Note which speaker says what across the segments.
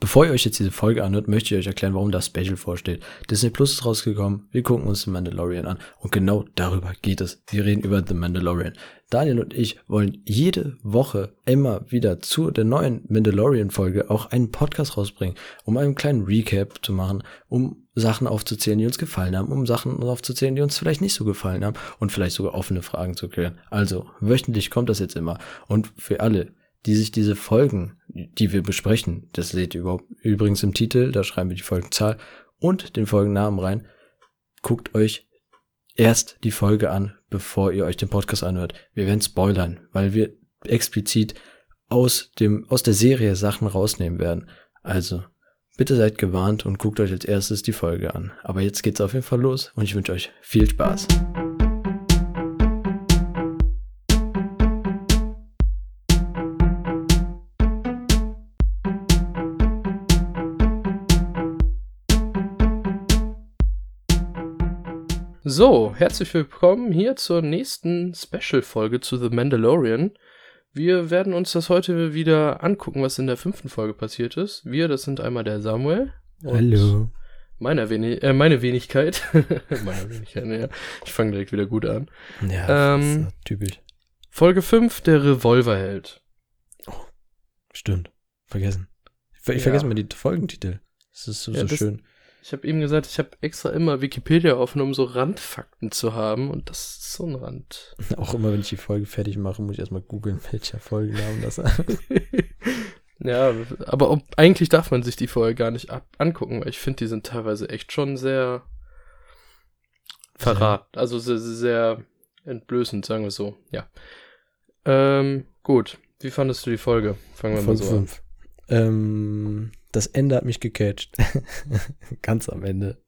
Speaker 1: Bevor ihr euch jetzt diese Folge anhört, möchte ich euch erklären, warum das Special vorsteht. Disney Plus ist rausgekommen, wir gucken uns The Mandalorian an und genau darüber geht es. Wir reden über The Mandalorian. Daniel und ich wollen jede Woche immer wieder zu der neuen Mandalorian-Folge auch einen Podcast rausbringen, um einen kleinen Recap zu machen, um Sachen aufzuzählen, die uns gefallen haben, um Sachen aufzuzählen, die uns vielleicht nicht so gefallen haben und vielleicht sogar offene Fragen zu klären. Also, wöchentlich kommt das jetzt immer. Und für alle, die sich diese Folgen, die wir besprechen, das seht ihr überhaupt übrigens im Titel, da schreiben wir die Folgenzahl und den Folgennamen rein. Guckt euch erst die Folge an, bevor ihr euch den Podcast anhört. Wir werden spoilern, weil wir explizit aus dem, aus der Serie Sachen rausnehmen werden. Also, bitte seid gewarnt und guckt euch als erstes die Folge an. Aber jetzt geht's auf jeden Fall los und ich wünsche euch viel Spaß.
Speaker 2: So, herzlich willkommen hier zur nächsten Special-Folge zu The Mandalorian. Wir werden uns das heute wieder angucken, was in der fünften Folge passiert ist. Wir, das sind einmal der Samuel.
Speaker 1: Hallo.
Speaker 2: Meine, Weni äh, meine Wenigkeit. meine Wenigkeit, ja. Ich fange direkt wieder gut an.
Speaker 1: Ja,
Speaker 2: Ähm,
Speaker 1: das ist typisch.
Speaker 2: Folge 5, der Revolverheld.
Speaker 1: Stimmt. Vergessen. Ich, ver- ich
Speaker 2: Ja.
Speaker 1: vergesse mal die Folgentitel. Das ist so,
Speaker 2: Ja,
Speaker 1: so schön.
Speaker 2: Ich habe eben gesagt, ich habe extra immer Wikipedia offen, um so Randfakten zu haben. Und das ist so ein Rand.
Speaker 1: Auch immer, wenn ich die Folge fertig mache, muss ich erstmal googeln, welcher Folgennamen das ist.
Speaker 2: ja, aber ob, eigentlich darf man sich die vorher gar nicht ab angucken, weil ich finde, die sind teilweise echt schon sehr verrat. Also sehr, sehr entblößend, sagen wir so. Ja. Ähm, gut. Wie fandest du die Folge? Fangen wir mal
Speaker 1: Folge
Speaker 2: so an.
Speaker 1: 5. Ähm, das Ende hat mich gecatcht. Ganz am Ende.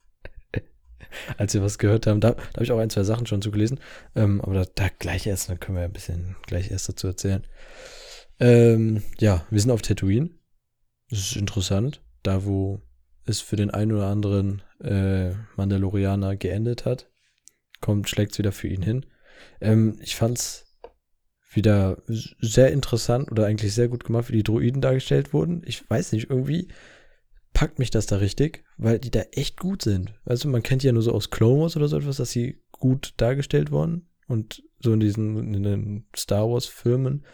Speaker 1: Als wir was gehört haben, da, da habe ich auch ein, zwei Sachen schon zugelesen. Ähm, aber da, da gleich erst, dann können wir ein bisschen gleich erst dazu erzählen. Ähm, ja, wir sind auf Tatooine. Das ist interessant. Da, wo es für den einen oder anderen äh, Mandalorianer geendet hat, kommt, schlägt es wieder für ihn hin. Ähm, ich fand's wieder sehr interessant oder eigentlich sehr gut gemacht, wie die Droiden dargestellt wurden. Ich weiß nicht, irgendwie packt mich das da richtig, weil die da echt gut sind. Also man kennt ja nur so aus Clone Wars oder so etwas, dass sie gut dargestellt wurden und so in diesen in den Star Wars Filmen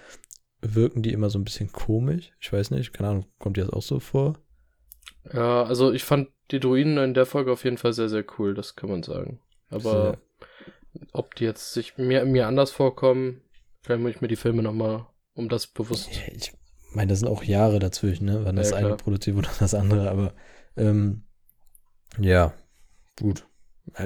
Speaker 1: wirken die immer so ein bisschen komisch. Ich weiß nicht, keine Ahnung, kommt dir das auch so vor?
Speaker 2: Ja, also ich fand die Druiden in der Folge auf jeden Fall sehr, sehr cool, das kann man sagen. Aber ob die jetzt sich mir, mir anders vorkommen, vielleicht muss ich mir die Filme nochmal um das bewusst.
Speaker 1: Ich meine, das sind auch Jahre dazwischen, ne? Wann das
Speaker 2: Ja,
Speaker 1: eine produziert wurde und das andere, aber ähm, ja, gut.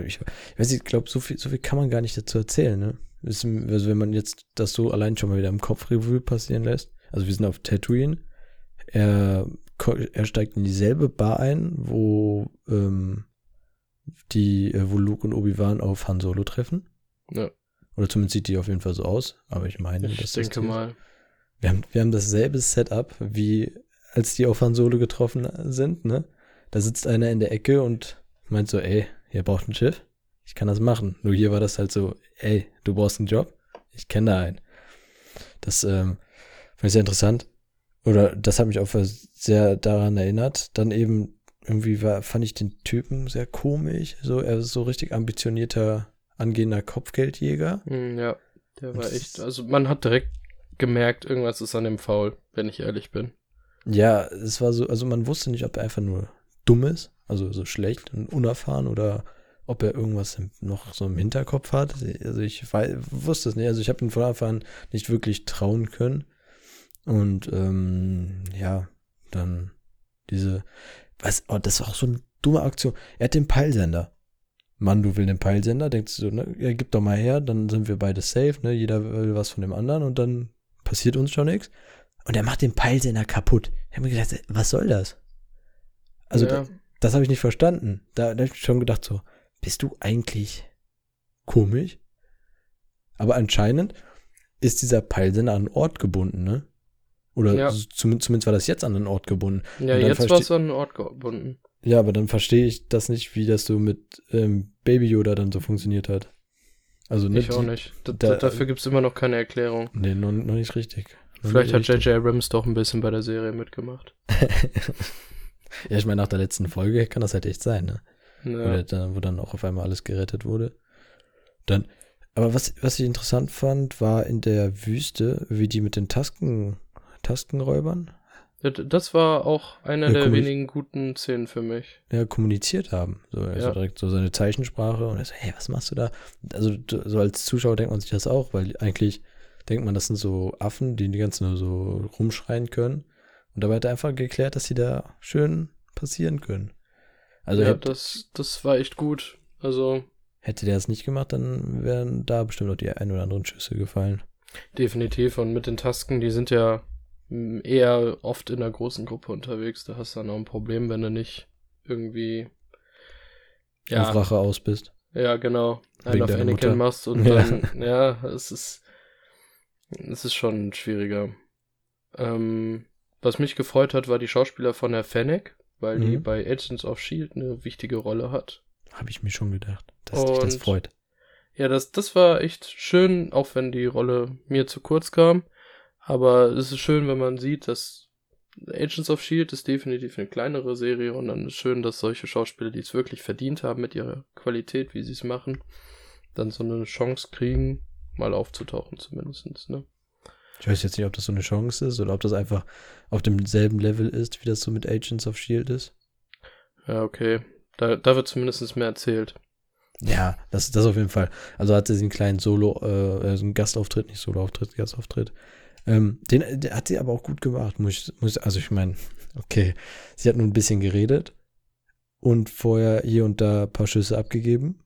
Speaker 1: Ich, ich weiß nicht, ich glaube, so viel, so viel kann man gar nicht dazu erzählen, ne? Also wenn man jetzt das so allein schon mal wieder im Kopf Revue passieren lässt. Also wir sind auf Tatooine. Er, er steigt in dieselbe Bar ein, wo ähm, die, äh, wo Luke und Obi-Wan auf Han Solo treffen.
Speaker 2: Ja,
Speaker 1: Oder zumindest sieht die auf jeden Fall so aus. Aber ich meine,
Speaker 2: ich
Speaker 1: das
Speaker 2: denke
Speaker 1: die-
Speaker 2: mal.
Speaker 1: wir haben, wir haben dasselbe Setup, wie als die auf Han Solo getroffen sind, ne? Da sitzt einer in der Ecke und meint so, ey, ihr braucht ein Schiff? Ich kann das machen. Nur hier war das halt so, ey, du brauchst einen Job? Ich kenne da einen. Das ähm, fand ich sehr interessant. Oder das hat mich auch sehr daran erinnert. Dann eben irgendwie war, fand ich den Typen sehr komisch. So, er ist so richtig ambitionierter, angehender Kopfgeldjäger.
Speaker 2: Hm, ja, der war echt. Also man hat direkt gemerkt, irgendwas ist an dem faul, wenn ich ehrlich bin.
Speaker 1: Ja, es war so, also man wusste nicht, ob er einfach nur dumm ist, also so schlecht und unerfahren oder ob er irgendwas noch so im Hinterkopf hat. Also ich wei- wusste es nicht. Also ich habe ihn von Anfang an nicht wirklich trauen können. Und ähm, ja, dann diese, was, oh, das ist auch so eine dumme Aktion. Er hat den Peilsender. Mann, du will den Peilsender, denkst du, ne, ja, gib doch mal her, dann sind wir beide safe, ne? Jeder will was von dem anderen und dann passiert uns schon nichts. Und er macht den Peilsender kaputt. Ich habe mir gedacht, was soll das? Also,
Speaker 2: ja,
Speaker 1: das, das habe ich nicht verstanden. Da, da habe ich schon gedacht, so, bist du eigentlich komisch? Aber anscheinend ist dieser Peilsender an einen Ort gebunden, ne? Oder
Speaker 2: Ja.
Speaker 1: zumindest, zumindest war das jetzt an einen Ort gebunden.
Speaker 2: ja jetzt war es an einen Ort gebunden.
Speaker 1: Ja, aber dann verstehe ich das nicht, wie das so mit ähm, Baby Yoda dann so funktioniert hat. Also, ne,
Speaker 2: Ich auch nicht. D
Speaker 1: da-
Speaker 2: dafür gibt es immer noch keine Erklärung.
Speaker 1: Nee, noch, noch nicht richtig. Noch
Speaker 2: Vielleicht hat
Speaker 1: nicht richtig.
Speaker 2: J.J. Abrams doch ein bisschen bei der Serie mitgemacht.
Speaker 1: Ja, ich meine, nach der letzten Folge kann das halt echt sein, ne?
Speaker 2: Ja.
Speaker 1: Dann, wo dann auch auf einmal alles gerettet wurde. Dann, aber was, was ich interessant fand, war in der Wüste, wie die mit den Tasken, Taskenräubern
Speaker 2: Das war auch einer
Speaker 1: Ja,
Speaker 2: der wenigen guten Szenen für mich.
Speaker 1: ja, kommuniziert haben. So, also
Speaker 2: Ja.
Speaker 1: direkt so seine Zeichensprache und er so, hey, was machst du da? Also so als Zuschauer denkt man sich das auch, weil eigentlich denkt man, das sind so Affen, die die ganze nur so rumschreien können. Und dabei hat er einfach geklärt, dass sie da schön passieren können. Also
Speaker 2: ja,
Speaker 1: hätte,
Speaker 2: das, das war echt gut. Also
Speaker 1: hätte der es nicht gemacht, dann wären da bestimmt auch die ein oder anderen Schüsse gefallen.
Speaker 2: definitiv. Und mit den Tasken, die sind ja eher oft in einer großen Gruppe unterwegs. Da hast du dann auch ein Problem, wenn du nicht irgendwie.
Speaker 1: Auf
Speaker 2: Ja,
Speaker 1: Rache aus bist.
Speaker 2: ja genau. Einen auf Anakin
Speaker 1: Mutter.
Speaker 2: machst und
Speaker 1: Ja.
Speaker 2: dann. Ja, es ist. Es ist schon schwieriger. Ähm, was mich gefreut hat, war die Schauspieler von der Fennec, weil die
Speaker 1: Mhm.
Speaker 2: bei Agents of Shield eine wichtige Rolle hat.
Speaker 1: Habe ich mir schon gedacht, dass dich das
Speaker 2: Und-
Speaker 1: freut.
Speaker 2: Ja, das, das war echt schön, auch wenn die Rolle mir zu kurz kam. Aber es ist schön, wenn man sieht, dass Agents of Shield ist definitiv eine kleinere Serie und dann ist schön, dass solche Schauspieler, die es wirklich verdient haben mit ihrer Qualität, wie sie es machen, dann so eine Chance kriegen, mal aufzutauchen zumindest, ne?
Speaker 1: Ich weiß jetzt nicht, ob das so eine Chance ist oder ob das einfach auf demselben Level ist, wie das so mit Agents of Shield ist.
Speaker 2: Ja, okay. Da, da wird zumindest mehr erzählt.
Speaker 1: Ja, das, das auf jeden Fall. Also hatte sie einen kleinen Solo, äh, so einen Gastauftritt, nicht Soloauftritt, Gastauftritt. Ähm, den, den hat sie aber auch gut gemacht, muss muss, also ich meine, okay, sie hat nur ein bisschen geredet und vorher hier und da ein paar Schüsse abgegeben.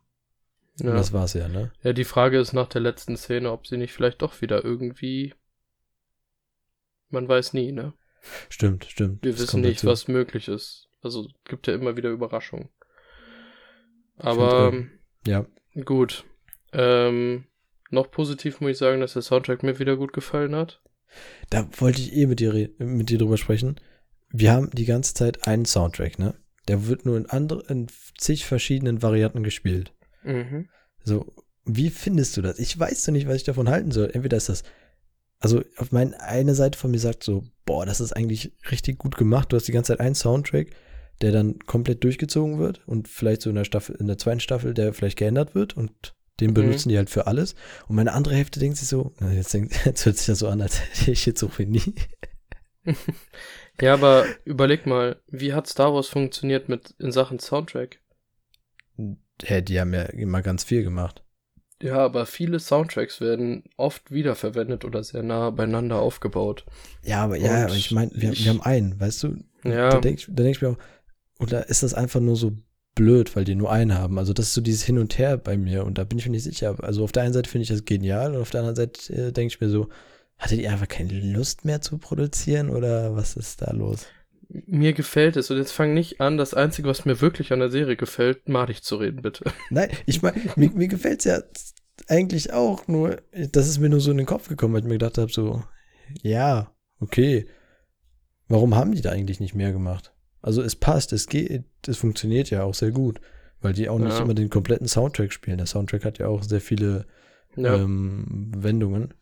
Speaker 1: Und
Speaker 2: Ja.
Speaker 1: das war's ja, ne?
Speaker 2: ja, die Frage ist nach der letzten Szene, ob sie nicht vielleicht doch wieder irgendwie. Man weiß nie, ne?
Speaker 1: Stimmt, stimmt.
Speaker 2: Wir
Speaker 1: Das
Speaker 2: wissen nicht,
Speaker 1: dazu.
Speaker 2: was möglich ist. Also gibt ja immer wieder Überraschungen. Aber
Speaker 1: find, Ja,
Speaker 2: ähm, gut. Ähm, noch positiv muss ich sagen, dass der Soundtrack mir wieder gut gefallen hat.
Speaker 1: Da wollte ich eh mit dir, mit dir drüber sprechen. Wir haben die ganze Zeit einen Soundtrack, ne? Der wird nur in andere, in zig verschiedenen Varianten gespielt.
Speaker 2: Mhm.
Speaker 1: So, wie findest du das? Ich weiß noch nicht, was ich davon halten soll. Entweder ist das, also auf meine eine Seite von mir sagt so, boah, das ist eigentlich richtig gut gemacht. Du hast die ganze Zeit einen Soundtrack, der dann komplett durchgezogen wird und vielleicht so in der Staffel, in der zweiten Staffel, der vielleicht geändert wird und den
Speaker 2: Mhm.
Speaker 1: benutzen die halt für alles. Und meine andere Hälfte denkt sich so, jetzt, denkt, jetzt hört sich das so an, als hätte ich Schizophrenie.
Speaker 2: Ja, aber überleg mal, wie hat Star Wars funktioniert mit in Sachen Soundtrack?
Speaker 1: Hä, die haben ja immer ganz viel gemacht.
Speaker 2: Ja, aber viele Soundtracks werden oft wiederverwendet oder sehr nah beieinander aufgebaut.
Speaker 1: Ja, aber ja, aber ich meine, wir, wir haben einen, weißt du?
Speaker 2: Ja.
Speaker 1: Da denke ich, da denk ich mir auch, oder ist das einfach nur so blöd, weil die nur einen haben? Also das ist so dieses Hin und Her bei mir und da bin ich mir nicht sicher. Also auf der einen Seite finde ich das genial und auf der anderen Seite äh, denke ich mir so, hattet ihr einfach keine Lust mehr zu produzieren oder was ist da los?
Speaker 2: Mir gefällt es und jetzt fang nicht an, das Einzige, was mir wirklich an der Serie gefällt, madig zu reden, bitte.
Speaker 1: Nein, ich meine, mir, mir gefällt es ja eigentlich auch, nur das ist mir nur so in den Kopf gekommen, weil ich mir gedacht habe, so, ja, okay, warum haben die da eigentlich nicht mehr gemacht? Also es passt, es geht, es funktioniert ja auch sehr gut, weil die auch nicht
Speaker 2: Ja.
Speaker 1: immer den kompletten Soundtrack spielen. Der Soundtrack hat ja auch sehr viele
Speaker 2: Ja.
Speaker 1: ähm, Wendungen.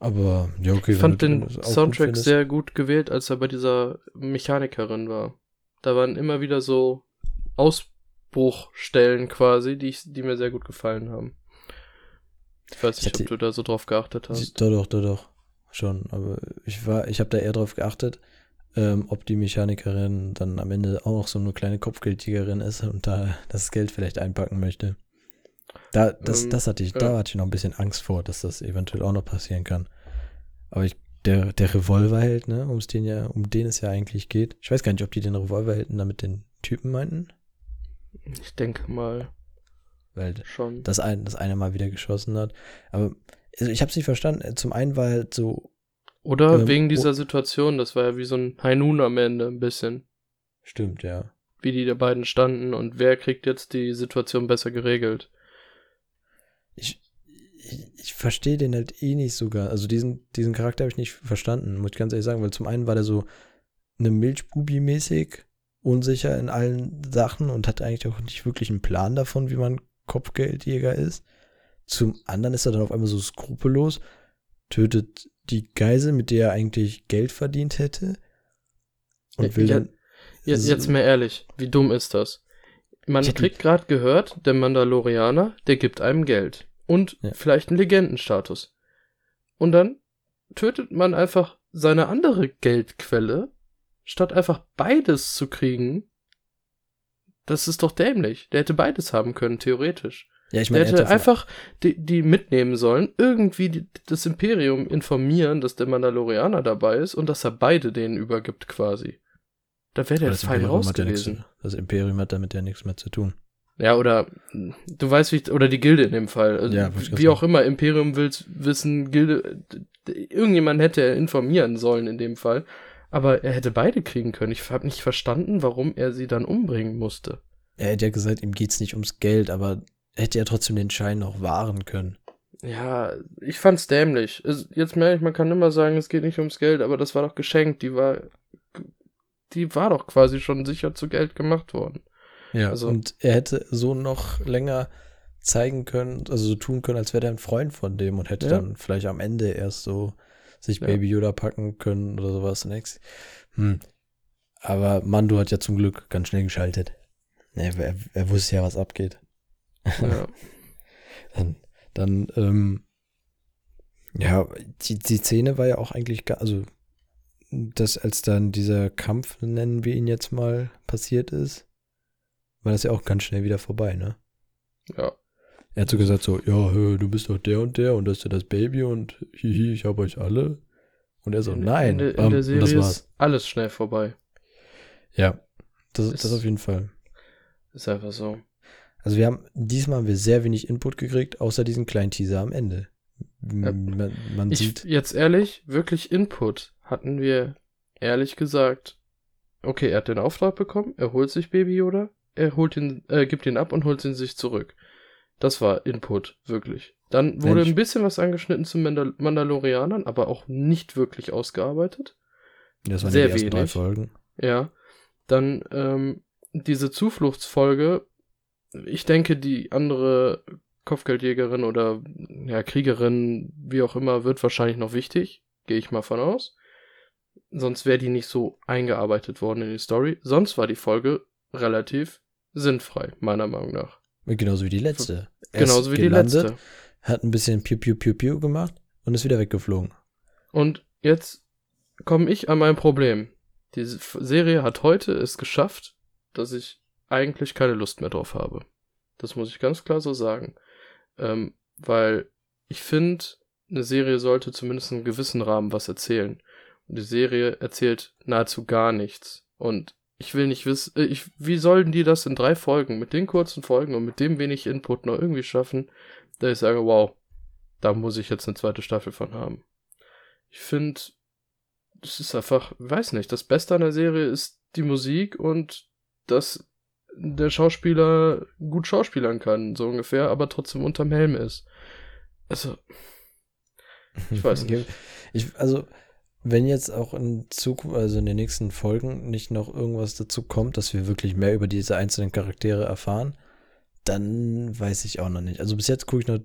Speaker 1: Aber ja, okay.
Speaker 2: ich fand den
Speaker 1: gut
Speaker 2: Soundtrack
Speaker 1: findest.
Speaker 2: sehr gut gewählt, als er bei dieser Mechanikerin war. Da waren immer wieder so Ausbruchstellen quasi, die, ich, die mir sehr gut gefallen haben. Ich weiß
Speaker 1: Ich
Speaker 2: nicht,
Speaker 1: hatte-
Speaker 2: ob du da so drauf geachtet hast.
Speaker 1: Doch, doch, doch, doch. Schon. Aber ich war, ich habe da eher drauf geachtet, ähm, ob die Mechanikerin dann am Ende auch noch so eine kleine Kopfgeldjägerin ist und da das Geld vielleicht einpacken möchte. Da, das,
Speaker 2: Ähm,
Speaker 1: das hatte ich,
Speaker 2: ja.
Speaker 1: da hatte ich noch ein bisschen Angst vor, dass das eventuell auch noch passieren kann. Aber ich, der, der Revolverheld, ne, um den ja, um den es ja eigentlich geht. Ich weiß gar nicht, ob die den Revolverhelden damit den Typen meinten.
Speaker 2: Ich denke mal
Speaker 1: Weil
Speaker 2: schon.
Speaker 1: das, ein, das eine Mal wieder geschossen hat. Aber also ich habe es nicht verstanden. Zum einen war halt so,
Speaker 2: Oder
Speaker 1: ähm,
Speaker 2: wegen dieser Situation, das war ja wie so ein Hainun am Ende ein bisschen.
Speaker 1: stimmt, ja.
Speaker 2: Wie die da beiden standen und wer kriegt jetzt die Situation besser geregelt.
Speaker 1: Ich, ich, ich verstehe den halt eh nicht sogar. Also diesen, diesen Charakter habe ich nicht verstanden, muss ich ganz ehrlich sagen, weil zum einen war der so eine Milchbubi-mäßig unsicher in allen Sachen und hat eigentlich auch nicht wirklich einen Plan davon, wie man Kopfgeldjäger ist. Zum anderen ist er dann auf einmal so skrupellos, tötet die Geisel, mit der er eigentlich Geld verdient hätte und will
Speaker 2: Ja,
Speaker 1: dann
Speaker 2: Jetzt, jetzt mal ehrlich, wie dumm ist das? Man kriegt gerade gehört, der Mandalorianer, der gibt einem Geld. Und
Speaker 1: Ja.
Speaker 2: vielleicht einen Legendenstatus. Und dann tötet man einfach seine andere Geldquelle, statt einfach beides zu kriegen. Das ist doch dämlich. Der hätte beides haben können, theoretisch.
Speaker 1: Ja, ich meine, er
Speaker 2: hätte einfach die, die mitnehmen sollen, irgendwie die, das Imperium informieren, dass der Mandalorianer dabei ist und dass er beide denen übergibt quasi. Da wäre der
Speaker 1: das
Speaker 2: fein
Speaker 1: Imperium
Speaker 2: raus
Speaker 1: hat ja
Speaker 2: gewesen.
Speaker 1: das Imperium hat damit ja nichts mehr zu tun.
Speaker 2: Ja, oder du weißt, wie ich, oder die Gilde in dem Fall. Also,
Speaker 1: Ja,
Speaker 2: wie auch immer, Imperium will wissen, Gilde, irgendjemand hätte er informieren sollen in dem Fall. Aber er hätte beide kriegen können. Ich habe nicht verstanden, warum er sie dann umbringen musste.
Speaker 1: Er hätte ja gesagt, ihm geht's nicht ums Geld, aber er hätte ja trotzdem den Schein noch wahren können.
Speaker 2: Ja, ich fand's dämlich. Jetzt merke ich, man kann immer sagen, es geht nicht ums Geld, aber das war doch geschenkt. Die war, die war doch quasi schon sicher zu Geld gemacht worden.
Speaker 1: Ja,
Speaker 2: Also-
Speaker 1: und er hätte so noch länger zeigen können, also so tun können, als wäre er ein Freund von dem und hätte
Speaker 2: Ja.
Speaker 1: dann vielleicht am Ende erst so sich
Speaker 2: Ja.
Speaker 1: Baby Yoda packen können oder sowas. Next. Hm. Aber Mando hat ja zum Glück ganz schnell geschaltet. Er, er, er wusste ja, was abgeht.
Speaker 2: Ja.
Speaker 1: Dann, dann ähm, ja, die, die Szene war ja auch eigentlich, also, das, als dann dieser Kampf, nennen wir ihn jetzt mal, passiert ist, war das ja auch ganz schnell wieder vorbei, ne?
Speaker 2: ja.
Speaker 1: Er hat so gesagt so, ja, hö, du bist doch der und der und das ist ja das Baby und hihi, ich hab euch alle. Und er so,
Speaker 2: In-
Speaker 1: nein.
Speaker 2: In, der- in
Speaker 1: bam,
Speaker 2: der Serie ist alles schnell vorbei.
Speaker 1: Ja, das,
Speaker 2: Ist-
Speaker 1: das auf jeden Fall.
Speaker 2: Ist einfach so.
Speaker 1: Also wir haben, diesmal haben wir sehr wenig Input gekriegt, außer diesen kleinen Teaser am Ende.
Speaker 2: Ja.
Speaker 1: Man, man
Speaker 2: Ich,
Speaker 1: sieht,
Speaker 2: jetzt ehrlich, wirklich Input hatten wir ehrlich gesagt. Okay, er hat den Auftrag bekommen, er holt sich Baby Yoda, er holt ihn, äh, gibt ihn ab und holt ihn sich zurück. Das war Input, wirklich. Dann wurde
Speaker 1: Mensch.
Speaker 2: ein bisschen was angeschnitten zu Mandal Mandalorianern, aber auch nicht wirklich ausgearbeitet.
Speaker 1: das waren
Speaker 2: sehr
Speaker 1: die ersten drei
Speaker 2: wenig.
Speaker 1: Folgen.
Speaker 2: Ja. Dann ähm, diese Zufluchtsfolge. Ich denke, die andere Kopfgeldjägerin oder ja, Kriegerin, wie auch immer, wird wahrscheinlich noch wichtig. Gehe ich mal von aus. Sonst wäre die nicht so eingearbeitet worden in die Story. Sonst war die Folge relativ sinnfrei, meiner Meinung nach.
Speaker 1: Genauso wie die letzte. Er
Speaker 2: Genauso wie die
Speaker 1: gelandet,
Speaker 2: letzte.
Speaker 1: Hat ein bisschen Piu Piu Piu Piu gemacht und ist wieder weggeflogen.
Speaker 2: Und jetzt komme ich an mein Problem. Diese F- Serie hat heute es geschafft, dass ich eigentlich keine Lust mehr drauf habe. Das muss ich ganz klar so sagen. Ähm, weil ich finde, eine Serie sollte zumindest in einem gewissen Rahmen was erzählen. Und die Serie erzählt nahezu gar nichts. Und ich will nicht wissen, äh, ich, wie sollen die das in drei Folgen, mit den kurzen Folgen und mit dem wenig Input noch irgendwie schaffen, dass ich sage, wow, da muss ich jetzt eine zweite Staffel von haben. Ich finde, das ist einfach, weiß nicht, das Beste an der Serie ist die Musik und dass der Schauspieler gut schauspielern kann, so ungefähr, aber trotzdem unterm Helm ist. Also, ich weiß nicht.
Speaker 1: Ich, also, wenn jetzt auch in Zukunft, also in den nächsten Folgen nicht noch irgendwas dazu kommt, dass wir wirklich mehr über diese einzelnen Charaktere erfahren, dann weiß ich auch noch nicht. Also bis jetzt gucke ich noch,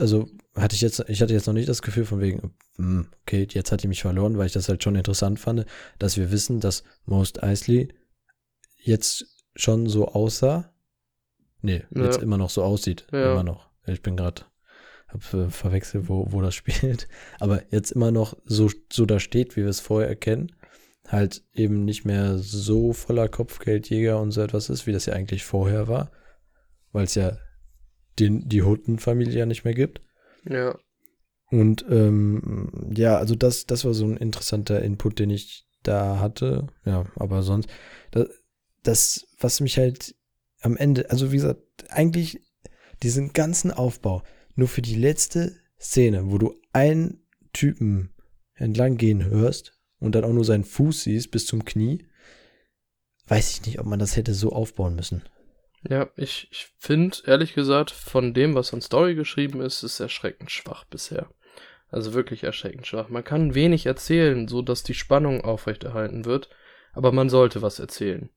Speaker 1: also hatte ich jetzt, ich hatte jetzt noch nicht das Gefühl von wegen, hm, okay, jetzt hat die mich verloren, weil ich das halt schon interessant fand, dass wir wissen, dass Most Eisley jetzt schon so aussah. Nee,
Speaker 2: Ja.
Speaker 1: jetzt immer noch so aussieht.
Speaker 2: Ja.
Speaker 1: Immer noch. Ich bin gerade, hab äh, verwechselt, wo, wo das spielt. Aber jetzt immer noch so, so da steht, wie wir es vorher erkennen. Halt eben nicht mehr so voller Kopfgeldjäger und so etwas ist, wie das ja eigentlich vorher war. Weil es ja den, die Hutton-Familie ja nicht mehr gibt.
Speaker 2: Ja,
Speaker 1: Und ähm, ja, also das, das war so ein interessanter Input, den ich da hatte. Ja, aber sonst, das, das, was mich halt am Ende, also wie gesagt, eigentlich diesen ganzen Aufbau nur für die letzte Szene, wo du einen Typen entlang gehen hörst und dann auch nur seinen Fuß siehst bis zum Knie, weiß ich nicht, ob man das hätte so aufbauen müssen.
Speaker 2: ja, ich, ich finde, ehrlich gesagt, von dem, was an Story geschrieben ist, ist erschreckend schwach bisher. Also wirklich erschreckend schwach. Man kann wenig erzählen, so dass die Spannung aufrechterhalten wird, aber man sollte was erzählen.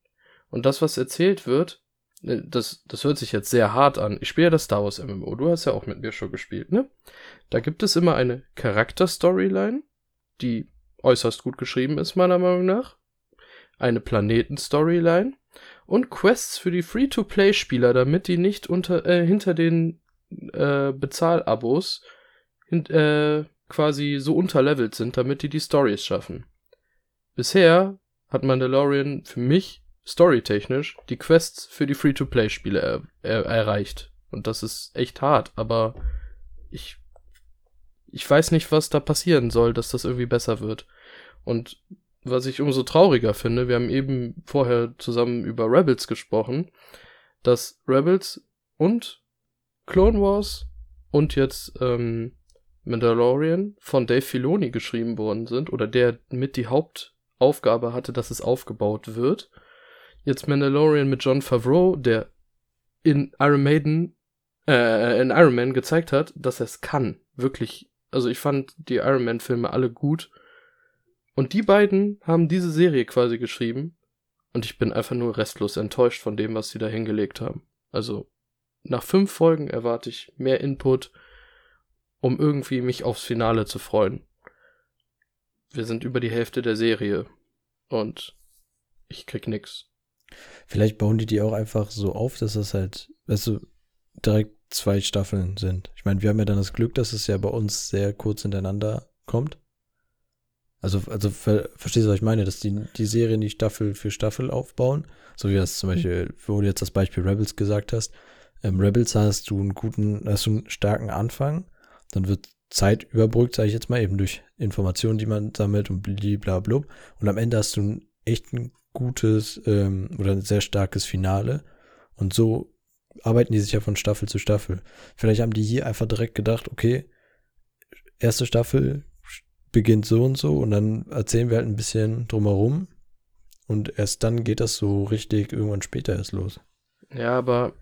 Speaker 2: Und das, was erzählt wird, äh, das, das hört sich jetzt sehr hart an. Ich spiele ja das Star Wars MMO. Du hast ja auch mit mir schon gespielt, ne? Da gibt es immer eine Charakter-Storyline, die äußerst gut geschrieben ist, meiner Meinung nach. eine Planeten-Storyline und Quests für die Free-to-Play-Spieler, damit die nicht unter, äh, hinter den äh, Bezahlabos hin, äh, quasi so unterlevelt sind, damit die die Stories schaffen. Bisher hat Mandalorian für mich storytechnisch die Quests für die Free-to-Play-Spiele er, er, erreicht. Und das ist echt hart, aber ich, ich weiß nicht, was da passieren soll, dass das irgendwie besser wird. Und was ich umso trauriger finde, wir haben eben vorher zusammen über Rebels gesprochen, dass Rebels und Clone Wars und jetzt ähm, Mandalorian von Dave Filoni geschrieben worden sind oder der mit die Hauptaufgabe hatte, dass es aufgebaut wird. Jetzt Mandalorian mit John Favreau, der in Iron Maiden, äh, in Iron Man gezeigt hat, dass er es kann. Wirklich. Also ich fand die Iron Man Filme alle gut. Und die beiden haben diese Serie quasi geschrieben. Und ich bin einfach nur restlos enttäuscht von dem, was sie da hingelegt haben. Also nach fünf Folgen erwarte ich mehr Input, um irgendwie mich aufs Finale zu freuen. Wir sind über die Hälfte der Serie und ich krieg nix.
Speaker 1: Vielleicht bauen die die auch einfach so auf, dass das halt, weißt du, direkt zwei Staffeln sind. Ich meine, wir haben ja dann das Glück, dass es ja bei uns sehr kurz hintereinander kommt. Also, also ver verstehst du, was ich meine? Dass die, die Serie nicht Staffel für Staffel aufbauen. So wie das zum hm. Beispiel, wo du jetzt das Beispiel Rebels gesagt hast. Im Rebels hast du einen guten, hast du einen starken Anfang, dann wird Zeit überbrückt, sage ich jetzt mal, eben durch Informationen, die man sammelt und blablabla. Und am Ende hast du einen echten gutes ähm, oder ein sehr starkes Finale. Und so arbeiten die sich ja von Staffel zu Staffel. Vielleicht haben die hier einfach direkt gedacht, okay, erste Staffel beginnt so und so und dann erzählen wir halt ein bisschen drumherum und erst dann geht das so richtig irgendwann später erst los.
Speaker 2: Ja, aber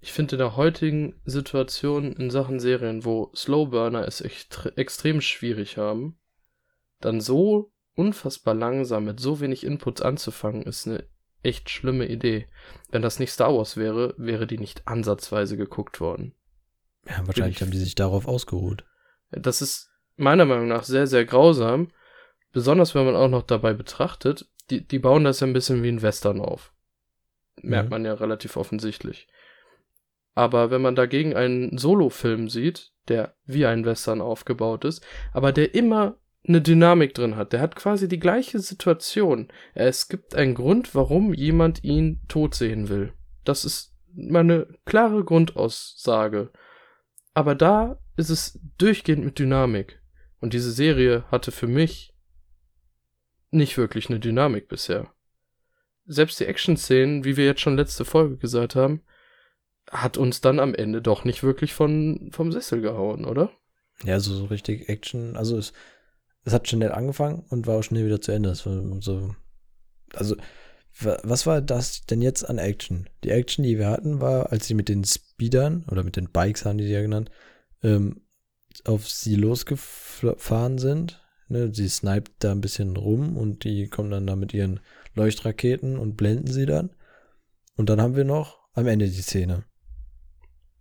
Speaker 2: ich finde in der heutigen Situation in Sachen Serien, wo Slowburner es echt extrem schwierig haben, dann so unfassbar langsam mit so wenig Inputs anzufangen, ist eine echt schlimme Idee. Wenn das nicht Star Wars wäre, wäre die nicht ansatzweise geguckt worden.
Speaker 1: Ja, wahrscheinlich ich, haben die sich darauf ausgeruht.
Speaker 2: Das ist meiner Meinung nach sehr, sehr grausam. Besonders wenn man auch noch dabei betrachtet, die, die bauen das ja ein bisschen wie ein Western auf. Merkt mhm. man ja relativ offensichtlich. Aber wenn man dagegen einen Solo-Film sieht, der wie ein Western aufgebaut ist, aber der immer eine Dynamik drin hat. Der hat quasi die gleiche Situation. Es gibt einen Grund, warum jemand ihn tot sehen will. Das ist meine klare Grundaussage. Aber da ist es durchgehend mit Dynamik. Und diese Serie hatte für mich nicht wirklich eine Dynamik bisher. Selbst die Action-Szenen, wie wir jetzt schon letzte Folge gesagt haben, hat uns dann am Ende doch nicht wirklich von, vom Sessel gehauen, oder?
Speaker 1: Ja, so, so richtig Action. Also es, es hat schnell angefangen und war auch schnell wieder zu Ende. So, also, was war das denn jetzt an Action? Die Action, die wir hatten, war, als sie mit den Speedern oder mit den Bikes haben die die ja genannt, ähm, auf sie losgefahren sind. Ne, sie sniped da ein bisschen rum und die kommen dann da mit ihren Leuchtraketen und blenden sie dann. Und dann haben wir noch am Ende die Szene.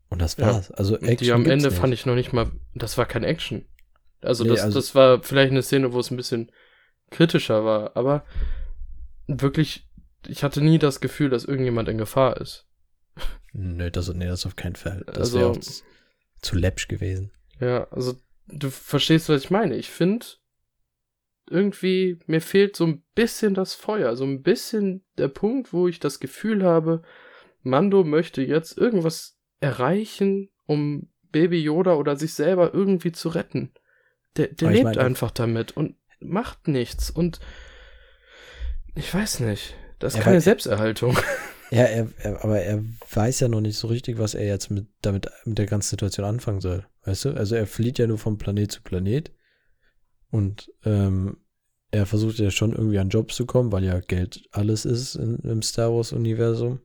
Speaker 1: Und das war's. Ja, also
Speaker 2: Action. Die am Ende nicht. fand ich noch nicht mal, das war kein Action. Also, nee, das, also das war vielleicht eine Szene, wo es ein bisschen kritischer war, aber wirklich, ich hatte nie das Gefühl, dass irgendjemand in Gefahr ist.
Speaker 1: Nö, das, nee, das auf keinen Fall. Das also, wäre zu, zu läppsch gewesen.
Speaker 2: Ja, also du verstehst, was ich meine. Ich finde, irgendwie, mir fehlt so ein bisschen das Feuer, so ein bisschen der Punkt, wo ich das Gefühl habe, Mando möchte jetzt irgendwas erreichen, um Baby Yoda oder sich selber irgendwie zu retten. Der, der lebt meine, einfach damit und macht nichts. Und ich weiß nicht. Das ist keine war, Selbsterhaltung.
Speaker 1: Ja, er, er, aber er weiß ja noch nicht so richtig, was er jetzt mit, damit, mit der ganzen Situation anfangen soll. Weißt du? Also er flieht ja nur von Planet zu Planet. Und ähm, er versucht ja schon irgendwie an Jobs zu kommen, weil ja Geld alles ist in, im Star Wars-Universum.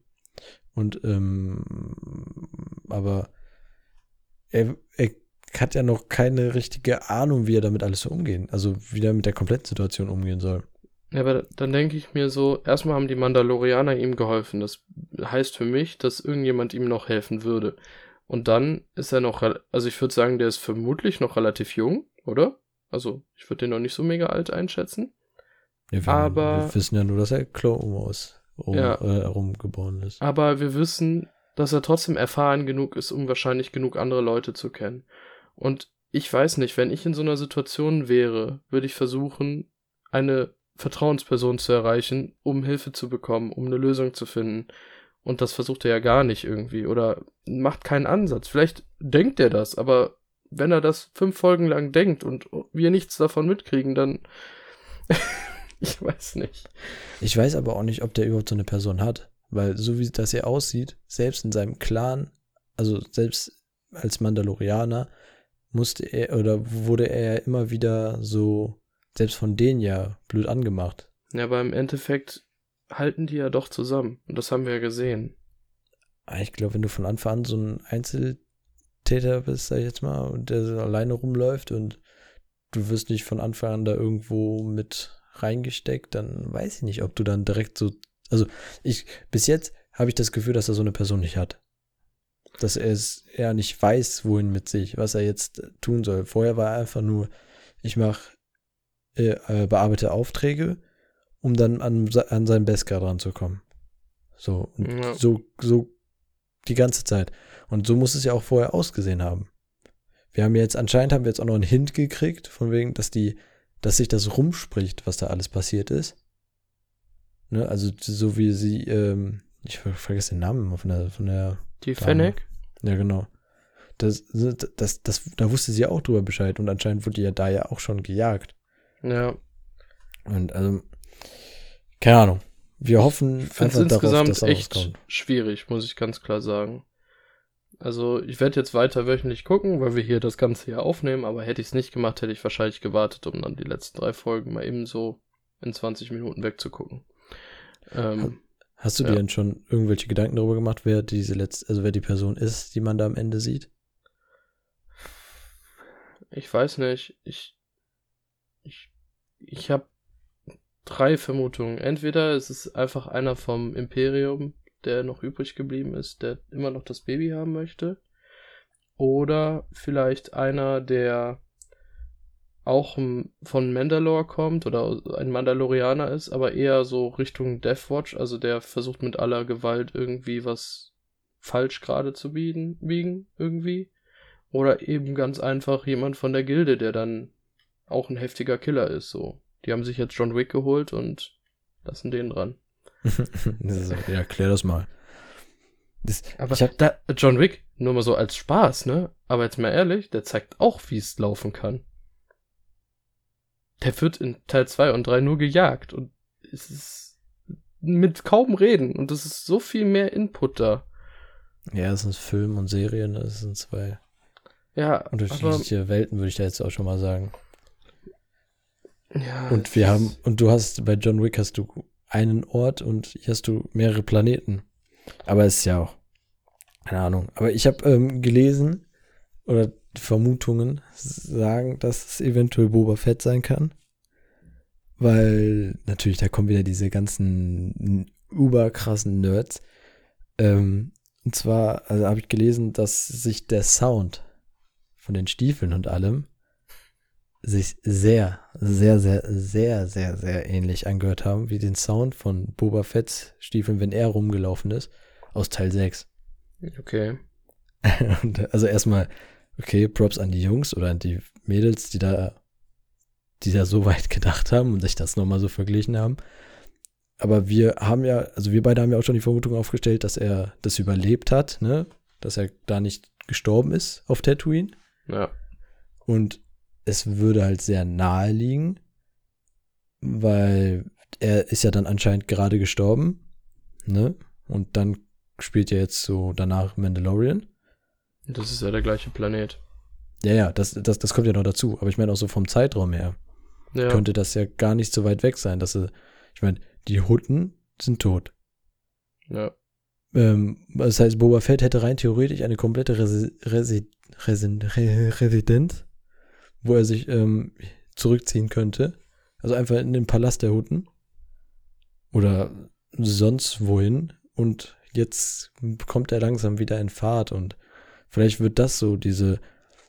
Speaker 1: Und ähm, aber er, er hat ja noch keine richtige Ahnung, wie er damit alles so umgehen, also wie er mit der kompletten Situation umgehen soll.
Speaker 2: Ja, aber dann denke ich mir so, erstmal haben die Mandalorianer ihm geholfen. Das heißt für mich, dass irgendjemand ihm noch helfen würde. Und dann ist er noch, also ich würde sagen, der ist vermutlich noch relativ jung, oder? Also ich würde den noch nicht so mega alt einschätzen.
Speaker 1: Ja, wir,
Speaker 2: Aber-
Speaker 1: wir wissen ja nur, dass er Clone-Wars rum,
Speaker 2: Ja.
Speaker 1: äh, herumgeboren ist.
Speaker 2: Aber wir wissen, dass er trotzdem erfahren genug ist, um wahrscheinlich genug andere Leute zu kennen. Und ich weiß nicht, wenn ich in so einer Situation wäre, würde ich versuchen, eine Vertrauensperson zu erreichen, um Hilfe zu bekommen, um eine Lösung zu finden. Und das versucht er ja gar nicht irgendwie oder macht keinen Ansatz. Vielleicht denkt er das, aber wenn er das fünf Folgen lang denkt und wir nichts davon mitkriegen, dann. ich weiß nicht.
Speaker 1: Ich weiß aber auch nicht, ob der überhaupt so eine Person hat. Weil so wie das hier aussieht, selbst in seinem Clan, also selbst als Mandalorianer, musste er oder wurde er ja immer wieder so, selbst von denen ja blöd angemacht.
Speaker 2: Ja, aber im Endeffekt halten die ja doch zusammen. Und das haben wir ja gesehen.
Speaker 1: Aber Ich glaube, wenn du von Anfang an so ein Einzeltäter bist, sag ich jetzt mal, und der so alleine rumläuft und du wirst nicht von Anfang an da irgendwo mit reingesteckt, dann weiß ich nicht, ob du dann direkt so. Also ich, bis jetzt habe ich das Gefühl, dass er so eine Person nicht hat. Dass er es er nicht weiß, wohin mit sich, was er jetzt tun soll. Vorher war er einfach nur, ich mache, äh, äh, bearbeite Aufträge, um dann an, an seinen Beskar dran zu kommen. So, und
Speaker 2: Ja.
Speaker 1: so, so die ganze Zeit. Und so muss es ja auch vorher ausgesehen haben. Wir haben jetzt, anscheinend haben wir jetzt auch noch einen Hint gekriegt, von wegen, dass die, dass sich das rumspricht, was da alles passiert ist. Ne, also so wie sie, ähm, ich ver vergesse den Namen von der, von der,
Speaker 2: Die
Speaker 1: Dame.
Speaker 2: Fennec?
Speaker 1: ja genau. Das, das, das, da wusste sie ja auch drüber Bescheid und anscheinend wurde ja da ja auch schon gejagt.
Speaker 2: Ja.
Speaker 1: Und also, keine Ahnung. Wir hoffen
Speaker 2: Ich
Speaker 1: einfach darauf,
Speaker 2: insgesamt
Speaker 1: dass er
Speaker 2: echt
Speaker 1: rauskommt.
Speaker 2: schwierig, muss ich ganz klar sagen. Also, ich werde jetzt weiter wöchentlich gucken, weil wir hier das Ganze hier aufnehmen, aber hätte ich es nicht gemacht, hätte ich wahrscheinlich gewartet, um dann die letzten drei Folgen mal eben so in 20 Minuten wegzugucken. Ähm,
Speaker 1: Hast du
Speaker 2: Ja.
Speaker 1: dir denn schon irgendwelche Gedanken darüber gemacht, wer diese letzte, also wer die Person ist, die man da am Ende sieht?
Speaker 2: ich weiß nicht, ich, ich, ich habe drei Vermutungen. Entweder es ist einfach einer vom Imperium, der noch übrig geblieben ist, der immer noch das Baby haben möchte. Oder vielleicht einer, der auch von Mandalore kommt oder ein Mandalorianer ist, aber eher so Richtung Deathwatch, also der versucht mit aller Gewalt irgendwie was falsch gerade zu biegen, biegen irgendwie. Oder eben ganz einfach jemand von der Gilde, der dann auch ein heftiger Killer ist, so. Die haben sich jetzt John Wick geholt und lassen den dran.
Speaker 1: Ja, klär das mal. Das,
Speaker 2: Aber
Speaker 1: ich hab,
Speaker 2: da, John Wick, nur mal so als Spaß, ne? Aber jetzt mal ehrlich, der zeigt auch, wie es laufen kann. Der wird in Teil 2 und 3 nur gejagt und es ist mit kaum Reden und es ist so viel mehr Input da.
Speaker 1: ja, es sind Film und Serien, das sind zwei
Speaker 2: Ja, aber,
Speaker 1: unterschiedliche Welten, würde ich da jetzt auch schon mal sagen.
Speaker 2: ja,
Speaker 1: Und wir haben, und du hast, bei John Wick hast du einen Ort und hier hast du mehrere Planeten. Aber es ist ja auch, keine Ahnung. Aber ich habe ähm, gelesen, oder Vermutungen sagen, dass es eventuell Boba Fett sein kann. Weil natürlich, da kommen wieder diese ganzen überkrassen Nerds. Ähm, und zwar, also habe ich gelesen, dass sich der Sound von den Stiefeln und allem sich sehr, sehr, sehr, sehr, sehr, sehr ähnlich angehört haben, wie den Sound von Boba Fett's Stiefeln, wenn er rumgelaufen ist, aus Teil 6.
Speaker 2: okay.
Speaker 1: Also erstmal, okay, Props an die Jungs oder an die Mädels, die da, die da so weit gedacht haben und sich das nochmal so verglichen haben. Aber wir haben ja, also wir beide haben ja auch schon die Vermutung aufgestellt, dass er das überlebt hat, ne? Dass er da nicht gestorben ist auf Tatooine.
Speaker 2: Ja.
Speaker 1: Und es würde halt sehr nahe liegen, weil er ist ja dann anscheinend gerade gestorben, ne? Und dann spielt er jetzt so danach Mandalorian.
Speaker 2: Das ist ja der gleiche Planet.
Speaker 1: Ja, ja, das, das, das kommt ja noch dazu. Aber ich meine auch so vom Zeitraum her
Speaker 2: Ja.
Speaker 1: könnte das ja gar nicht so weit weg sein, dass er, ich meine, die Hutten sind tot.
Speaker 2: ja.
Speaker 1: Ähm, das heißt, Boba Fett hätte rein theoretisch eine komplette Resi Resi Resi Re Residenz, wo er sich ähm, zurückziehen könnte. Also einfach in den Palast der Hutten. Oder sonst wohin. Und jetzt kommt er langsam wieder in Fahrt und vielleicht wird das so diese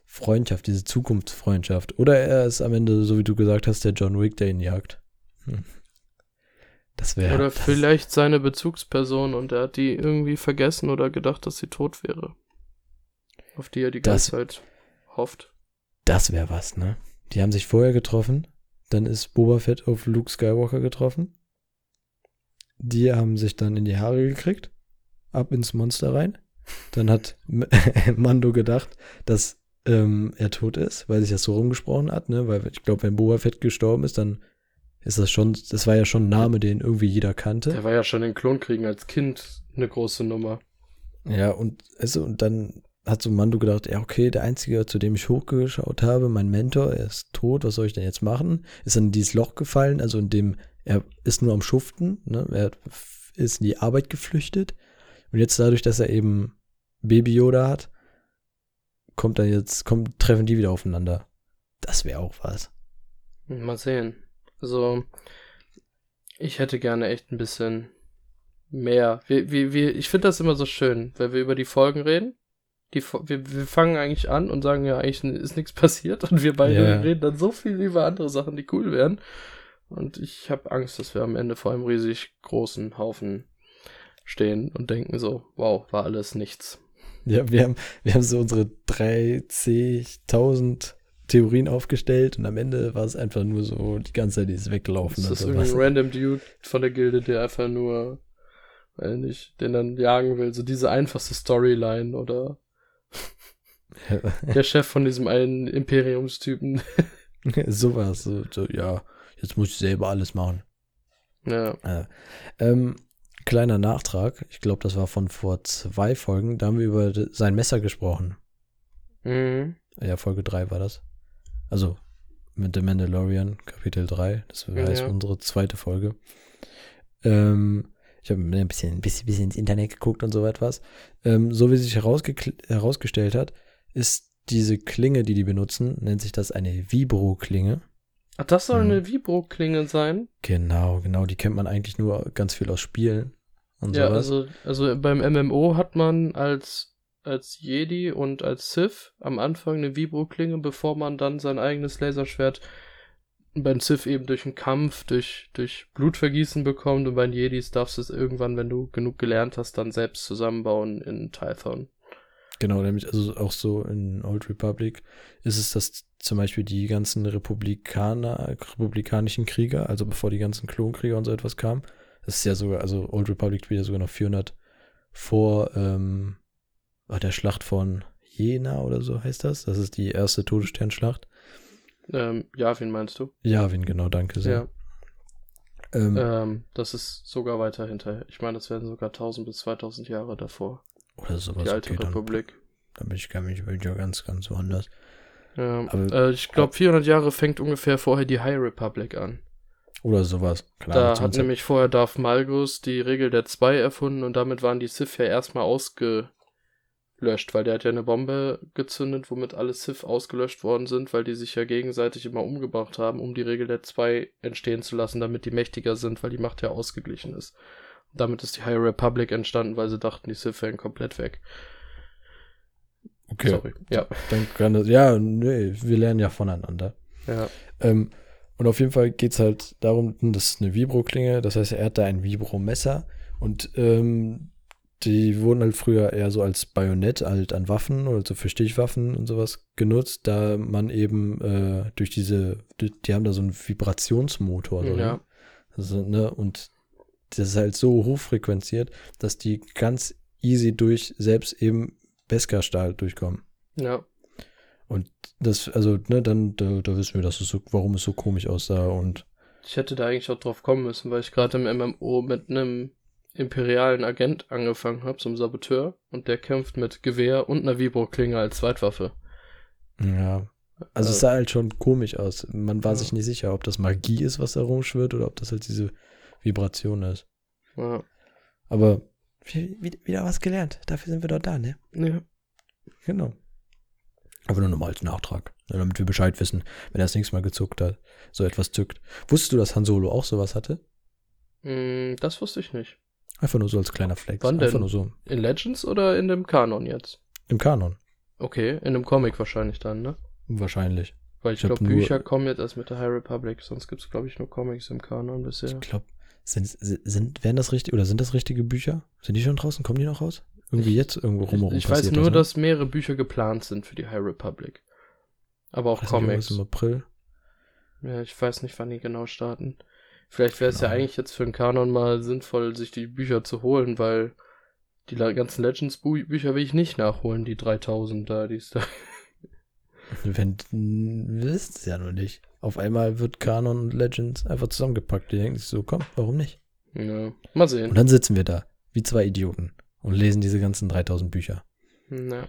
Speaker 1: Freundschaft, diese Zukunftsfreundschaft. Oder er ist am Ende, so wie du gesagt hast, der John Wick, der ihn jagt. Hm. Das wäre.
Speaker 2: Oder
Speaker 1: das,
Speaker 2: vielleicht seine Bezugsperson und er hat die irgendwie vergessen oder gedacht, dass sie tot wäre. Auf die er die
Speaker 1: Das-
Speaker 2: ganze Zeit hofft.
Speaker 1: Das wäre was, ne? Die haben sich vorher getroffen. Dann ist Boba Fett auf Luke Skywalker getroffen. Die haben sich dann in die Haare gekriegt. Ab ins Monster rein. Dann hat Mando gedacht, dass ähm, er tot ist, weil sich das so rumgesprochen hat, ne? Weil ich glaube, wenn Boba Fett gestorben ist, dann ist das schon, das war ja schon ein Name, den irgendwie jeder kannte.
Speaker 2: Der war ja schon in Klonkriegen als Kind eine große Nummer.
Speaker 1: Ja, und, also, und dann hat so Mando gedacht, ja, okay, der Einzige, zu dem ich hochgeschaut habe, mein Mentor, er ist tot, was soll ich denn jetzt machen? Ist dann in dieses Loch gefallen, also in dem, er ist nur am Schuften, ne? er ist in die Arbeit geflüchtet. Und jetzt dadurch, dass er eben Baby Yoda hat, kommt dann jetzt, kommt, treffen die wieder aufeinander. Das wäre auch was.
Speaker 2: Mal sehen. Also, ich hätte gerne echt ein bisschen mehr. Wir, wir, wir, ich finde das immer so schön, wenn wir über die Folgen reden. Die, wir, wir fangen eigentlich an und sagen ja, eigentlich ist nichts passiert und wir beide
Speaker 1: Ja.
Speaker 2: reden dann so viel über andere Sachen, die cool wären. Und ich habe Angst, dass wir am Ende vor einem riesig großen Haufen stehen und denken so, wow, war alles nichts.
Speaker 1: Ja, wir haben, wir haben so unsere 30.000 Theorien aufgestellt und am Ende war es einfach nur so, die ganze Zeit ist weggelaufen.
Speaker 2: Das ist irgendein random Dude von der Gilde, der einfach nur, weiß nicht, den dann jagen will. So diese einfachste Storyline oder der Chef von diesem einen Imperiumstypen.
Speaker 1: Sowas, so, so, ja, jetzt muss ich selber alles machen.
Speaker 2: ja.
Speaker 1: Äh, ähm, kleiner Nachtrag, ich glaube, das war von vor zwei Folgen, da haben wir über sein Messer gesprochen.
Speaker 2: Mhm.
Speaker 1: Ja, Folge 3 war das. Also mit The Mandalorian, Kapitel 3, das heißt
Speaker 2: Ja.
Speaker 1: unsere zweite Folge. Ähm, ich habe ein bisschen, ein bisschen, bisschen ins Internet geguckt und so etwas. Ähm, so wie sich herausgestellt hat, ist diese Klinge, die die benutzen, nennt sich das eine Vibro-Klinge.
Speaker 2: Ach, das soll
Speaker 1: Mhm.
Speaker 2: eine Vibro-Klinge sein?
Speaker 1: Genau, genau, die kennt man eigentlich nur ganz viel aus Spielen und
Speaker 2: Ja,
Speaker 1: sowas.
Speaker 2: also, also beim MMO hat man als, als Jedi und als Sith am Anfang eine Vibro-Klinge, bevor man dann sein eigenes Laserschwert beim Sith eben durch einen Kampf, durch, durch Blutvergießen bekommt und bei den Jedis darfst du es irgendwann, wenn du genug gelernt hast, dann selbst zusammenbauen in Typhon.
Speaker 1: Genau, nämlich also auch so in Old Republic ist es, dass zum Beispiel die ganzen Republikaner, republikanischen Krieger, also bevor die ganzen Klonkrieger und so etwas kamen, das ist ja sogar, also Old Republic spielt ja sogar noch 400 vor ähm, ah, der Schlacht von Jena oder so heißt das. Das ist die erste Todessternschlacht.
Speaker 2: Ähm, ja, wen meinst du?
Speaker 1: Javin, genau, danke sehr.
Speaker 2: Ja.
Speaker 1: Ähm,
Speaker 2: Ähm, das ist sogar weiter hinterher. Ich meine, das werden sogar 1000 bis 2000 Jahre davor.
Speaker 1: Oder sowas.
Speaker 2: die alte
Speaker 1: okay, dann,
Speaker 2: Republik.
Speaker 1: dann bin ich, bin ich ja ganz, ganz woanders.
Speaker 2: Ja,
Speaker 1: Aber-
Speaker 2: äh, ich glaube, 400 Jahre fängt ungefähr vorher die High Republic an.
Speaker 1: Oder sowas. Keine
Speaker 2: Da hat nämlich vorher Darth Malgus die Regel der zwei erfunden und damit waren die Sith ja erstmal ausgelöscht, weil der hat ja eine Bombe gezündet, womit alle Sith ausgelöscht worden sind, weil die sich ja gegenseitig immer umgebracht haben, um die Regel der zwei entstehen zu lassen, damit die mächtiger sind, weil die Macht ja ausgeglichen ist. Damit ist die High Republic entstanden, weil sie dachten, die Sith wären komplett weg.
Speaker 1: okay.
Speaker 2: Sorry. Ja.
Speaker 1: Dann kann das, ja, nee, wir lernen ja voneinander.
Speaker 2: Ja.
Speaker 1: Ähm, und auf jeden Fall geht es halt darum, das ist eine Vibro-Klinge, das heißt, er hat da ein Vibro-Messer und ähm, die wurden halt früher eher so als Bajonett halt an Waffen oder so für Stichwaffen und sowas genutzt, da man eben äh, durch diese, die, die haben da so einen Vibrationsmotor drin.
Speaker 2: Ja.
Speaker 1: Also, ne, und das ist halt so hochfrequenziert, dass die ganz easy durch selbst eben Beskar-Stahl durchkommen.
Speaker 2: Ja.
Speaker 1: Und das, also, ne, dann, da, da wissen wir, dass es so, warum es so komisch aussah und
Speaker 2: Ich hätte da eigentlich auch drauf kommen müssen, weil ich gerade im MMO mit einem imperialen Agent angefangen habe, so einem Saboteur, und der kämpft mit Gewehr und einer Vibro-Klinge als Zweitwaffe.
Speaker 1: ja. Also es
Speaker 2: Äh,
Speaker 1: sah halt schon komisch aus. Man war
Speaker 2: Ja.
Speaker 1: sich nicht sicher, ob das Magie ist, was da rumschwirrt, oder ob das halt diese Vibration ist.
Speaker 2: Ja.
Speaker 1: Aber wie- wie- wieder was gelernt. Dafür sind wir doch da, ne?
Speaker 2: ja.
Speaker 1: Genau. Aber nur nochmal als Nachtrag, ne, damit wir Bescheid wissen, wenn er das nächste Mal gezuckt hat, so etwas zückt. Wusstest du, dass Han Solo auch sowas hatte?
Speaker 2: Mm, Das wusste ich nicht.
Speaker 1: Einfach nur so als kleiner Flex.
Speaker 2: Wann
Speaker 1: Einfach
Speaker 2: denn?
Speaker 1: nur so
Speaker 2: In Legends oder in dem Kanon jetzt?
Speaker 1: im Kanon.
Speaker 2: Okay, in dem Comic wahrscheinlich dann, ne?
Speaker 1: Wahrscheinlich.
Speaker 2: Weil ich
Speaker 1: Ich
Speaker 2: glaube, Bücher kommen jetzt erst mit der High Republic, sonst gibt es, glaube ich, nur Comics im Kanon bisher.
Speaker 1: Ich glaube, Sind, sind, wären das richtig, oder sind das richtige Bücher? Sind die schon draußen? Kommen die noch raus? Irgendwie jetzt irgendwo rumherum
Speaker 2: Ich, ich weiß nur, das, ne? dass mehrere Bücher geplant sind für die High Republic. Aber auch
Speaker 1: weiß
Speaker 2: Comics.
Speaker 1: Nicht, Im April.
Speaker 2: Ja, ich weiß nicht, wann die genau starten. Vielleicht wäre es ja eigentlich jetzt für den Kanon mal sinnvoll, sich die Bücher zu holen, weil die ganzen Legends-Bücher will ich nicht nachholen, die 3000 da, die ist da.
Speaker 1: Wenn, wisst es ja noch nicht. Auf einmal wird Kanon und Legends einfach zusammengepackt. Die denken sich so, komm, warum nicht?
Speaker 2: Ja, mal sehen.
Speaker 1: Und dann sitzen wir da, wie zwei Idioten, und lesen diese ganzen 3000 Bücher.
Speaker 2: Ja.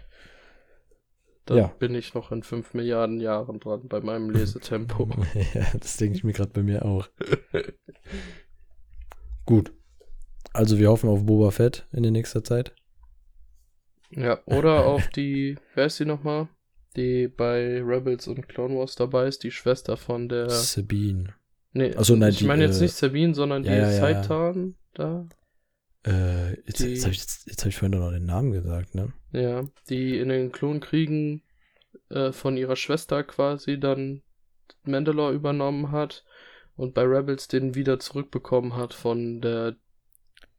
Speaker 2: Dann ja. bin ich noch in 5 Milliarden Jahren dran bei meinem Lesetempo.
Speaker 1: ja, das denke ich mir gerade bei mir auch. Gut. Also wir hoffen auf Boba Fett in der nächsten Zeit.
Speaker 2: Ja, oder auf die, wer ist die nochmal? Die bei Rebels und Clone Wars dabei ist, die Schwester von der.
Speaker 1: Sabine.
Speaker 2: Nee, also, nein, ich meine jetzt äh, nicht Sabine, sondern
Speaker 1: ja,
Speaker 2: die
Speaker 1: ja,
Speaker 2: Saitan
Speaker 1: da. Äh, jetzt, jetzt habe ich, jetzt, jetzt hab ich vorhin noch den Namen gesagt, ne?
Speaker 2: Ja, die in den Klonkriegen äh, von ihrer Schwester quasi dann Mandalore übernommen hat und bei Rebels den wieder zurückbekommen hat von der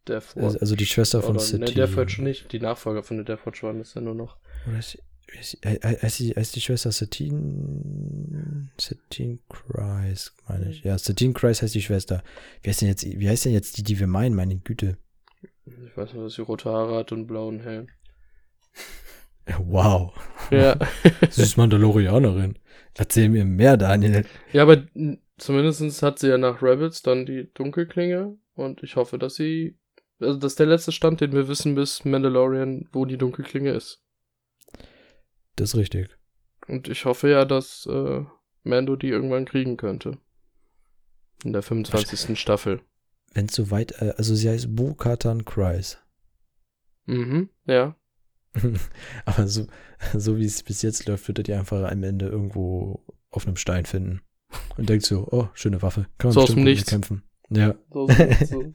Speaker 1: Death Watch. Also, also die Schwester von
Speaker 2: City. Ne, Death Watch nicht, die Nachfolger von der Death Watch waren das ja nur noch.
Speaker 1: Oder ist, ist, die, ist die Schwester Satine Satine Christ, meine ich. Ja, Satine Christ heißt die Schwester. Wie heißt denn jetzt, wie heißt denn jetzt die, die wir meinen, meine Güte?
Speaker 2: Ich weiß nur, dass sie rote Haare hat und blauen Helm.
Speaker 1: Wow.
Speaker 2: Ja.
Speaker 1: sie ist Mandalorianerin. Erzähl mir mehr, Daniel.
Speaker 2: Ja, aber zumindest hat sie ja nach Rebels dann die Dunkelklinge und ich hoffe, dass sie, also das ist der letzte Stand, den wir wissen bis Mandalorian, wo die Dunkelklinge ist.
Speaker 1: Das ist richtig.
Speaker 2: Und ich hoffe ja, dass äh, Mando die irgendwann kriegen könnte. In der 25. Staffel.
Speaker 1: Wenn es soweit, äh, also sie heißt Bo-Katan Kreis.
Speaker 2: Mhm, ja.
Speaker 1: Aber so, so wie es bis jetzt läuft, wird er die einfach am Ende irgendwo auf einem Stein finden. Und denkt so, oh, schöne Waffe.
Speaker 2: Kann man so aus dem Nichts.
Speaker 1: kämpfen. Ja. So, so.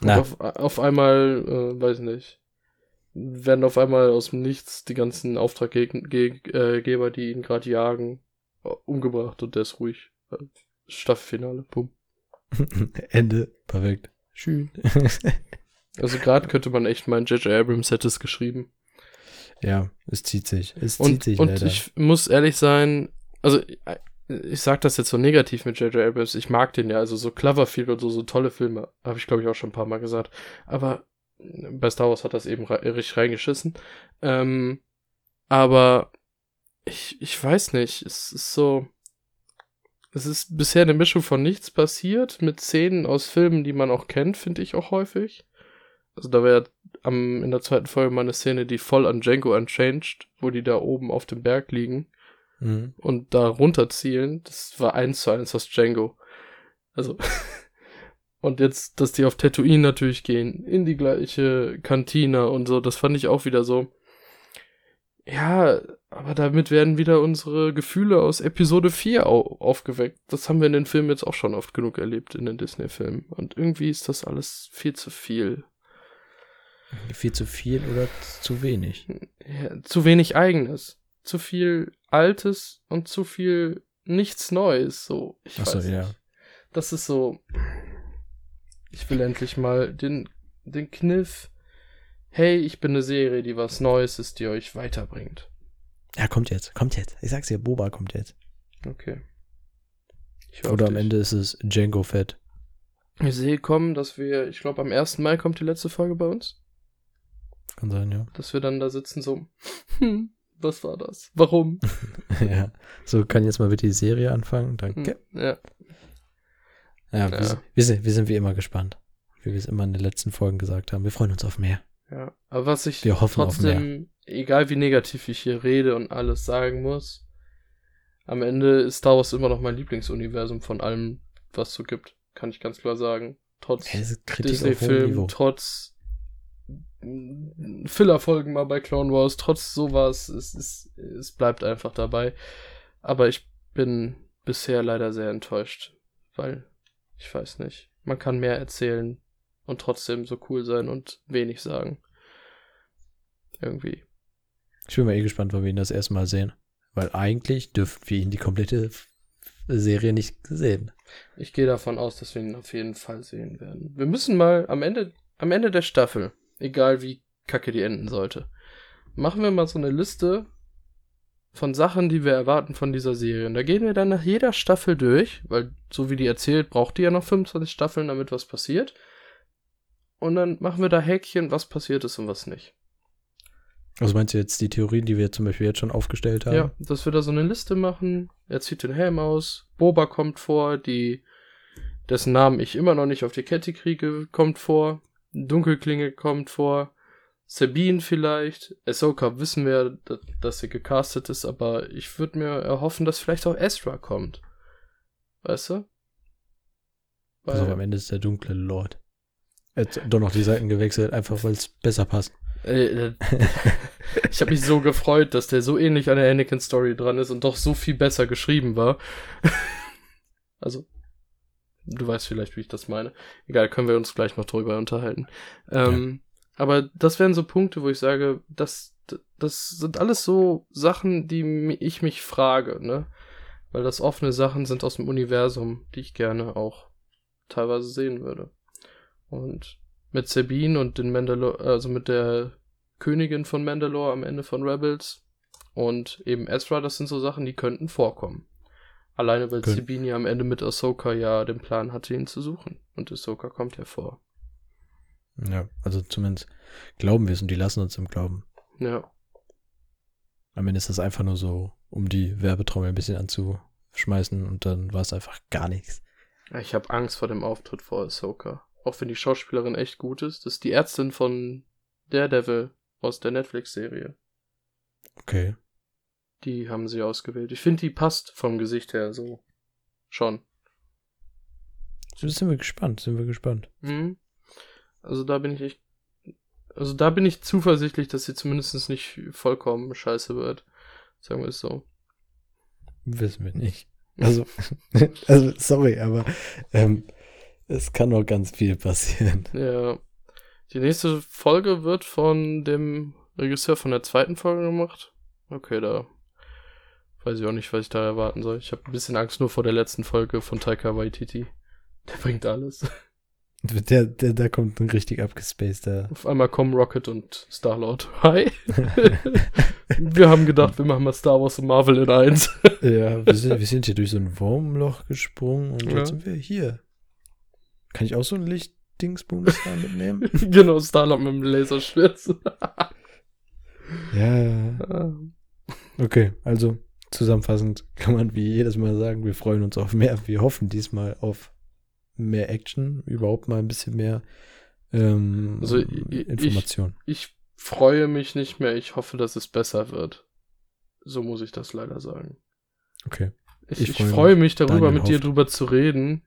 Speaker 2: Na. Auf, auf, einmal, äh, weiß nicht, werden auf einmal aus dem Nichts die ganzen Auftraggeber, äh, die ihn gerade jagen, umgebracht und der ist ruhig. Staffelfinale, Pum.
Speaker 1: Ende, perfekt.
Speaker 2: Schön. Also gerade könnte man echt meinen J.J. Abrams hätte es geschrieben.
Speaker 1: Ja, es zieht sich. Es
Speaker 2: und,
Speaker 1: zieht sich
Speaker 2: und
Speaker 1: leider.
Speaker 2: ich muss ehrlich sein, also ich sag das jetzt so negativ mit J.J. Abrams, ich mag den ja, also so Cloverfield und so, so tolle Filme, habe ich glaube ich auch schon ein paar Mal gesagt. Aber bei Star Wars hat das eben richtig reingeschissen. Ähm, aber ich, ich weiß nicht, es ist so, es ist bisher eine Mischung von nichts passiert, mit Szenen aus Filmen, die man auch kennt, finde ich auch häufig. Also da wäre am, in der zweiten Folge mal eine Szene, die voll an Django Unchanged, wo die da oben auf dem Berg liegen mhm. und da runterzielen. Das war eins zu eins aus Django. Also, und jetzt, dass die auf Tatooine natürlich gehen, in die gleiche Kantine und so, das fand ich auch wieder so. Ja, aber damit werden wieder unsere Gefühle aus Episode 4 au aufgeweckt. Das haben wir in den Filmen jetzt auch schon oft genug erlebt, in den Disney-Filmen. Und irgendwie ist das alles viel zu viel.
Speaker 1: Viel zu viel oder zu wenig?
Speaker 2: Ja, zu wenig eigenes. Zu viel Altes und zu viel nichts Neues. So, ich Achso, weiß ja. Nicht. Das ist so. Ich will endlich mal den, den Kniff. Hey, ich bin eine Serie, die was Neues ist, die euch weiterbringt.
Speaker 1: Ja, kommt jetzt, kommt jetzt. Ich sag's dir, Boba kommt jetzt.
Speaker 2: Okay.
Speaker 1: Oder am Ende ist es Django Fett.
Speaker 2: Ich sehe kommen, dass wir, ich glaube, am 1. Mai kommt die letzte Folge bei uns.
Speaker 1: Kann sein, ja.
Speaker 2: Dass wir dann da sitzen so, hm, was war das? Warum?
Speaker 1: ja, so kann jetzt mal bitte die Serie anfangen. Danke.
Speaker 2: Hm, ja.
Speaker 1: Ja. Wir, wir, sind, wir sind wie immer gespannt. Wie wir es immer in den letzten Folgen gesagt haben. Wir freuen uns auf mehr.
Speaker 2: Ja, aber was ich
Speaker 1: wir hoffen trotzdem,
Speaker 2: egal wie negativ ich hier rede und alles sagen muss, am Ende ist Star Wars immer noch mein Lieblingsuniversum von allem, was es so gibt. Kann ich ganz klar sagen. Trotz Disney-Film, trotz Filler-Folgen mal bei Clone Wars, trotz sowas, es, es, es bleibt einfach dabei. Aber ich bin bisher leider sehr enttäuscht, weil ich weiß nicht. Man kann mehr erzählen und trotzdem so cool sein und wenig sagen. Irgendwie.
Speaker 1: Ich bin mal eh gespannt, wann wir ihn das erste Mal sehen. Weil eigentlich dürfen wir ihn die komplette Serie nicht gesehen.
Speaker 2: Ich gehe davon aus, dass wir ihn auf jeden Fall sehen werden. Wir müssen mal am Ende, am Ende der Staffel, egal wie kacke die enden sollte, machen wir mal so eine Liste von Sachen, die wir erwarten von dieser Serie. Und da gehen wir dann nach jeder Staffel durch, weil so wie die erzählt, braucht die ja noch 25 Staffeln, damit was passiert. Und dann machen wir da Häkchen, was passiert ist und was nicht.
Speaker 1: Also meinst du jetzt die Theorien, die wir zum Beispiel jetzt schon aufgestellt haben?
Speaker 2: Ja, dass wir da so eine Liste machen. Er zieht den Helm aus. Boba kommt vor, die, dessen Namen ich immer noch nicht auf die Kette kriege, kommt vor. Dunkelklinge kommt vor. Sabine vielleicht. Ahsoka wissen wir, dass, dass sie gecastet ist, aber ich würde mir erhoffen, dass vielleicht auch Ezra kommt. Weißt du?
Speaker 1: Weil also am Ende ist der dunkle Lord. Er hat doch noch die Seiten gewechselt, einfach weil es besser passt. Äh,
Speaker 2: ich habe mich so gefreut, dass der so ähnlich an der Anakin-Story dran ist und doch so viel besser geschrieben war. also, du weißt vielleicht, wie ich das meine. Egal, können wir uns gleich noch drüber unterhalten. Ähm. Aber das wären so Punkte, wo ich sage, das, das sind alles so Sachen, die ich mich frage, ne? Weil das offene Sachen sind aus dem Universum, die ich gerne auch teilweise sehen würde. Und mit Sabine und den Mandalore, also mit der Königin von Mandalore am Ende von Rebels und eben Ezra, das sind so Sachen, die könnten vorkommen. Alleine weil Sabine ja am Ende mit Ahsoka ja den Plan hatte, ihn zu suchen. Und Ahsoka kommt ja vor.
Speaker 1: Ja, also zumindest glauben wir es und die lassen uns im Glauben.
Speaker 2: Ja.
Speaker 1: Am Ende ist das einfach nur so, um die Werbetrommel ein bisschen anzuschmeißen und dann war es einfach gar nichts.
Speaker 2: Ich habe Angst vor dem Auftritt vor Ahsoka auch wenn die Schauspielerin echt gut ist. Das ist die Ärztin von Daredevil aus der Netflix-Serie.
Speaker 1: Okay.
Speaker 2: Die haben sie ausgewählt. Ich finde, die passt vom Gesicht her so. Schon.
Speaker 1: Sind wir gespannt, sind wir gespannt.
Speaker 2: Mhm. Also da bin ich echt. Also da bin ich zuversichtlich, dass sie zumindest nicht vollkommen scheiße wird. Sagen wir es so.
Speaker 1: Wissen wir nicht. Also, also sorry, aber ähm, es kann noch ganz viel passieren.
Speaker 2: Ja. Die nächste Folge wird von dem Regisseur von der zweiten Folge gemacht. Okay, da weiß ich auch nicht, was ich da erwarten soll. Ich habe ein bisschen Angst nur vor der letzten Folge von Taika Waititi. Der bringt alles.
Speaker 1: Der, der, da kommt ein richtig abgespaceder.
Speaker 2: Auf einmal kommen Rocket und Star-Lord. Hi. wir haben gedacht, wir machen mal Star Wars und Marvel in eins.
Speaker 1: ja, wir sind, wir sind hier durch so ein Wurmloch gesprungen und ja. jetzt sind wir hier. Kann ich auch so ein Lichtdingsbums da mitnehmen?
Speaker 2: genau, Starlock mit dem Laserschwert.
Speaker 1: ja. Okay, also zusammenfassend kann man wie jedes Mal sagen, wir freuen uns auf mehr. Wir hoffen diesmal auf mehr Action, überhaupt mal ein bisschen mehr ähm, also, Information.
Speaker 2: Ich, ich freue mich nicht mehr. Ich hoffe, dass es besser wird. So muss ich das leider sagen.
Speaker 1: Okay.
Speaker 2: Ich, ich, ich freue mich darüber, mit dir drüber zu reden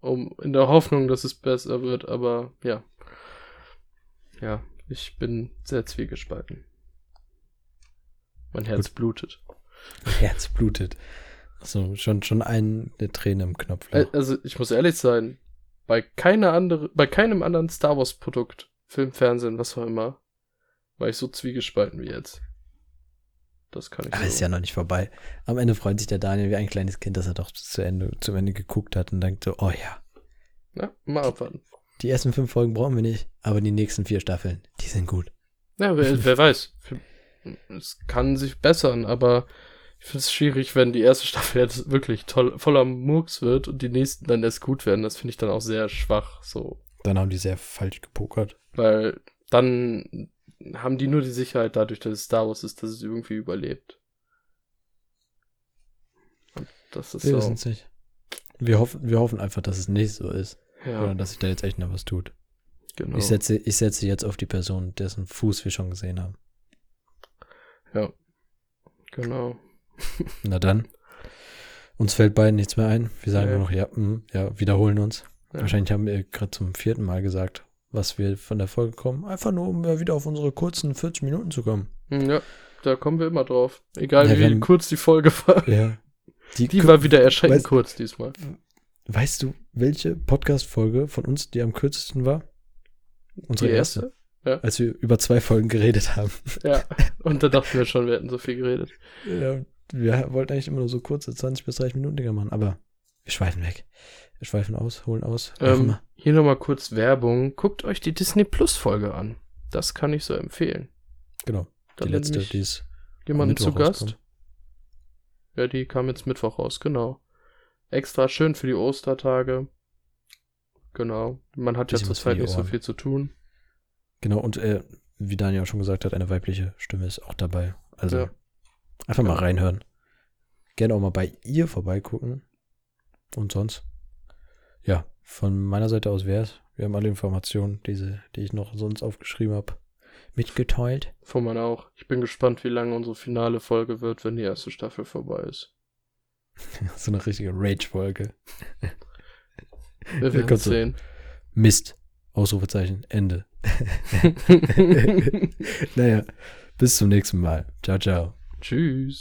Speaker 2: um in der Hoffnung, dass es besser wird, aber ja. Ja, ich bin sehr zwiegespalten. Mein Herz Gut. blutet.
Speaker 1: Mein Herz blutet. Also schon, schon eine Träne im Knopf.
Speaker 2: Also ich muss ehrlich sein, bei keiner andere, bei keinem anderen Star Wars Produkt, Film, Fernsehen, was auch immer, war ich so zwiegespalten wie jetzt. Das kann ich
Speaker 1: Aber so. ist ja noch nicht vorbei. Am Ende freut sich der Daniel wie ein kleines Kind, dass er doch zu Ende, zum Ende geguckt hat und denkt so, oh ja.
Speaker 2: Ja, mal abwarten.
Speaker 1: Die ersten fünf Folgen brauchen wir nicht, aber die nächsten vier Staffeln, die sind gut.
Speaker 2: Ja, wer, wer weiß. Es kann sich bessern, aber ich finde es schwierig, wenn die erste Staffel jetzt wirklich toll, voller Murks wird und die nächsten dann erst gut werden. Das finde ich dann auch sehr schwach, so.
Speaker 1: Dann haben die sehr falsch gepokert.
Speaker 2: Weil dann haben die nur die Sicherheit dadurch, dass es Star Wars ist, dass es irgendwie überlebt.
Speaker 1: Und das ist wir so. wissen es nicht. Wir hoffen, wir hoffen einfach, dass es nicht so ist. Ja. Oder dass sich da jetzt echt noch was tut. Genau. Ich setze, ich setze jetzt auf die Person, dessen Fuß wir schon gesehen haben.
Speaker 2: Ja. Genau.
Speaker 1: Na dann. Uns fällt beiden nichts mehr ein. Wir sagen ja. nur noch, ja, mh, ja, wiederholen uns. Ja. Wahrscheinlich haben wir gerade zum vierten Mal gesagt, was wir von der Folge kommen. Einfach nur, um wieder auf unsere kurzen 40 Minuten zu kommen.
Speaker 2: Hm, ja, da kommen wir immer drauf. Egal ja, wie haben, kurz die Folge war.
Speaker 1: Ja.
Speaker 2: Die, die war wieder erschreckend weißt, kurz diesmal.
Speaker 1: Weißt du, welche Podcast-Folge von uns die am kürzesten war?
Speaker 2: Unsere die erste? erste?
Speaker 1: Ja. Als wir über zwei Folgen geredet haben.
Speaker 2: Ja, und da dachten wir schon, wir hätten so viel geredet.
Speaker 1: Ja, wir wollten eigentlich immer nur so kurze 20 bis 30 Minuten Dinger machen, aber wir schweifen weg. Wir schweifen aus, holen aus.
Speaker 2: Ähm, hier nochmal kurz Werbung. Guckt euch die Disney Plus Folge an. Das kann ich so empfehlen.
Speaker 1: genau.
Speaker 2: Da
Speaker 1: Die letzte, die ist
Speaker 2: jemand
Speaker 1: Mittwoch
Speaker 2: zu Gast.
Speaker 1: rauskommt.
Speaker 2: Ja, die kam jetzt Mittwoch raus, genau. Extra schön für die Ostertage. Genau. Man hat ja
Speaker 1: was für
Speaker 2: zurzeit nicht so viel zu tun.
Speaker 1: Genau, und äh, wie Daniel auch schon gesagt hat, eine weibliche Stimme ist auch dabei. Also
Speaker 2: Ja.
Speaker 1: Einfach mal reinhören. Gerne auch mal bei ihr vorbeigucken. Und sonst, ja, von meiner Seite aus wäre es. Wir haben alle Informationen, diese, die ich noch sonst aufgeschrieben habe, mitgeteilt.
Speaker 2: Von man auch. Ich bin gespannt, wie lange unsere finale Folge wird, wenn die erste Staffel vorbei ist.
Speaker 1: so eine richtige Rage-Folge.
Speaker 2: Wir werden sehen.
Speaker 1: Mist. Ausrufezeichen. Ende. naja, bis zum nächsten Mal. Ciao, ciao.
Speaker 2: Tschüss.